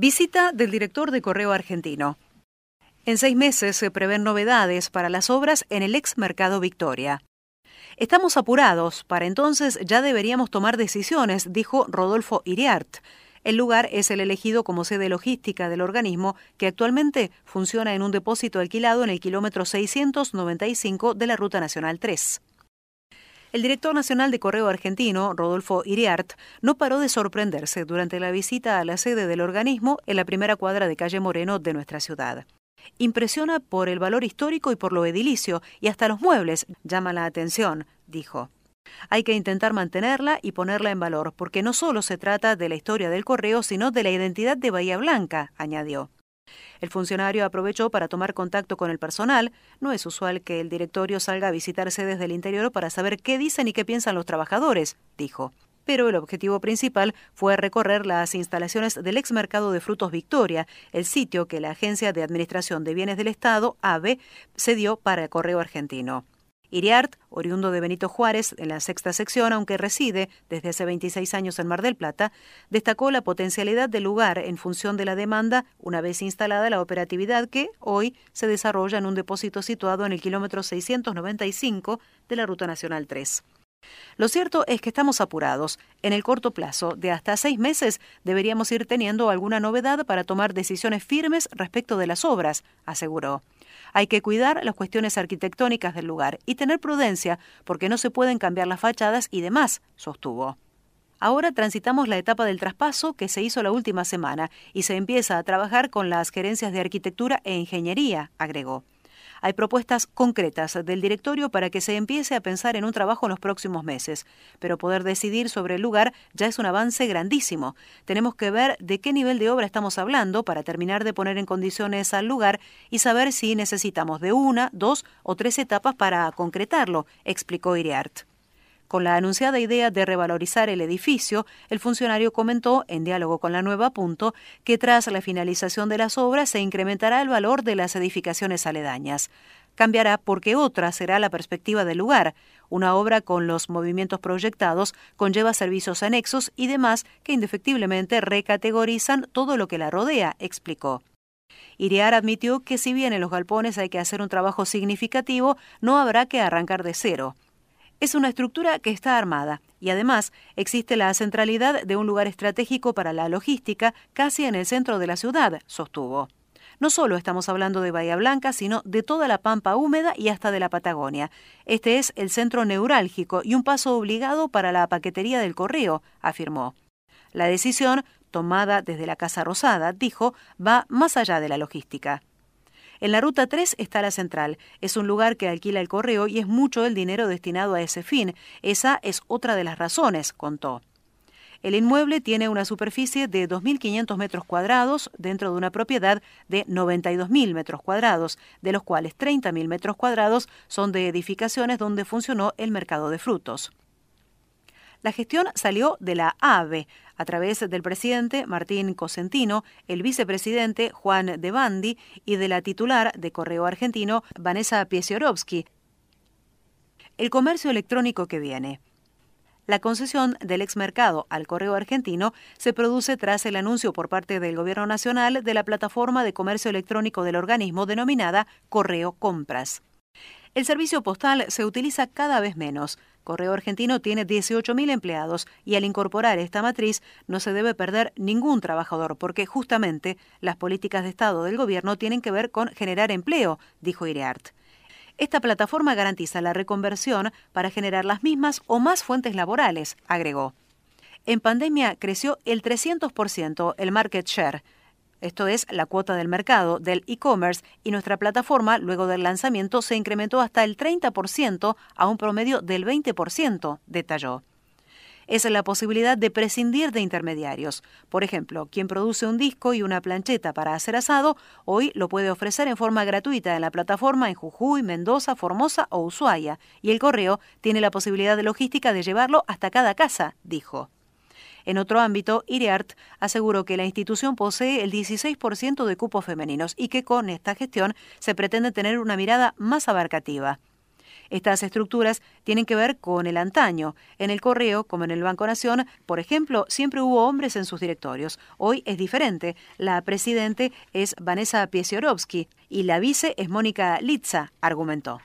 Visita del director de Correo Argentino. En seis meses se prevén novedades para las obras en el ex Mercado Victoria. Estamos apurados, para entonces ya deberíamos tomar decisiones, dijo Rodolfo Iriart. El lugar es el elegido como sede logística del organismo, que actualmente funciona en un depósito alquilado en el kilómetro 695 de la Ruta Nacional 3. El director nacional de Correo Argentino, Rodolfo Iriart, no paró de sorprenderse durante la visita a la sede del organismo en la primera cuadra de calle Moreno de nuestra ciudad. Impresiona por el valor histórico y por lo edilicio, y hasta los muebles llama la atención, dijo. Hay que intentar mantenerla y ponerla en valor, porque no solo se trata de la historia del correo, sino de la identidad de Bahía Blanca, añadió. El funcionario aprovechó para tomar contacto con el personal. No es usual que el directorio salga a visitar sedes del interior para saber qué dicen y qué piensan los trabajadores, dijo. Pero el objetivo principal fue recorrer las instalaciones del ex mercado de frutos Victoria, el sitio que la Agencia de Administración de Bienes del Estado, AVE, cedió para el correo argentino. Iriart, oriundo de Benito Juárez, en la sexta sección, aunque reside desde hace 26 años en Mar del Plata, destacó la potencialidad del lugar en función de la demanda una vez instalada la operatividad que hoy se desarrolla en un depósito situado en el kilómetro 695 de la Ruta Nacional 3. Lo cierto es que estamos apurados. En el corto plazo, de hasta seis meses, deberíamos ir teniendo alguna novedad para tomar decisiones firmes respecto de las obras, aseguró. Hay que cuidar las cuestiones arquitectónicas del lugar y tener prudencia porque no se pueden cambiar las fachadas y demás, sostuvo. Ahora transitamos la etapa del traspaso que se hizo la última semana y se empieza a trabajar con las gerencias de arquitectura e ingeniería, agregó. Hay propuestas concretas del directorio para que se empiece a pensar en un trabajo en los próximos meses, pero poder decidir sobre el lugar ya es un avance grandísimo. Tenemos que ver de qué nivel de obra estamos hablando para terminar de poner en condiciones al lugar y saber si necesitamos de una, dos o tres etapas para concretarlo, explicó Iriart. Con la anunciada idea de revalorizar el edificio, el funcionario comentó, en diálogo con la nueva Punto, que tras la finalización de las obras se incrementará el valor de las edificaciones aledañas. Cambiará porque otra será la perspectiva del lugar. Una obra con los movimientos proyectados conlleva servicios anexos y demás que indefectiblemente recategorizan todo lo que la rodea, explicó. Iriar admitió que si bien en los galpones hay que hacer un trabajo significativo, no habrá que arrancar de cero. Es una estructura que está armada y además existe la centralidad de un lugar estratégico para la logística casi en el centro de la ciudad, sostuvo. No solo estamos hablando de Bahía Blanca, sino de toda la pampa húmeda y hasta de la Patagonia. Este es el centro neurálgico y un paso obligado para la paquetería del correo, afirmó. La decisión, tomada desde la Casa Rosada, dijo, va más allá de la logística. En la Ruta 3 está la central. Es un lugar que alquila el correo y es mucho el dinero destinado a ese fin. Esa es otra de las razones, contó. El inmueble tiene una superficie de 2.500 metros cuadrados dentro de una propiedad de 92.000 metros cuadrados, de los cuales 30.000 metros cuadrados son de edificaciones donde funcionó el mercado de frutos. La gestión salió de la AVE, a través del presidente Martín Cosentino, el vicepresidente Juan De Bandi y de la titular de Correo Argentino, Vanessa Pieciorovsky. El comercio electrónico que viene. La concesión del exmercado al correo argentino se produce tras el anuncio por parte del Gobierno Nacional de la plataforma de comercio electrónico del organismo denominada Correo Compras. El servicio postal se utiliza cada vez menos. Correo Argentino tiene 18.000 empleados y al incorporar esta matriz no se debe perder ningún trabajador porque justamente las políticas de Estado del gobierno tienen que ver con generar empleo, dijo Ireart. Esta plataforma garantiza la reconversión para generar las mismas o más fuentes laborales, agregó. En pandemia creció el 300% el market share, esto es la cuota del mercado del e-commerce, y nuestra plataforma, luego del lanzamiento, se incrementó hasta el 30% a un promedio del 20%, detalló. Es la posibilidad de prescindir de intermediarios. Por ejemplo, quien produce un disco y una plancheta para hacer asado, hoy lo puede ofrecer en forma gratuita en la plataforma en Jujuy, Mendoza, Formosa o Ushuaia, y el correo tiene la posibilidad de logística de llevarlo hasta cada casa, dijo. En otro ámbito, Iriart aseguró que la institución posee el 16% de cupos femeninos y que con esta gestión se pretende tener una mirada más abarcativa. Estas estructuras tienen que ver con el antaño. En el Correo, como en el Banco Nación, por ejemplo, siempre hubo hombres en sus directorios. Hoy es diferente. La presidente es Vanessa Pieciorovsky y la vice es Mónica Litza, argumentó.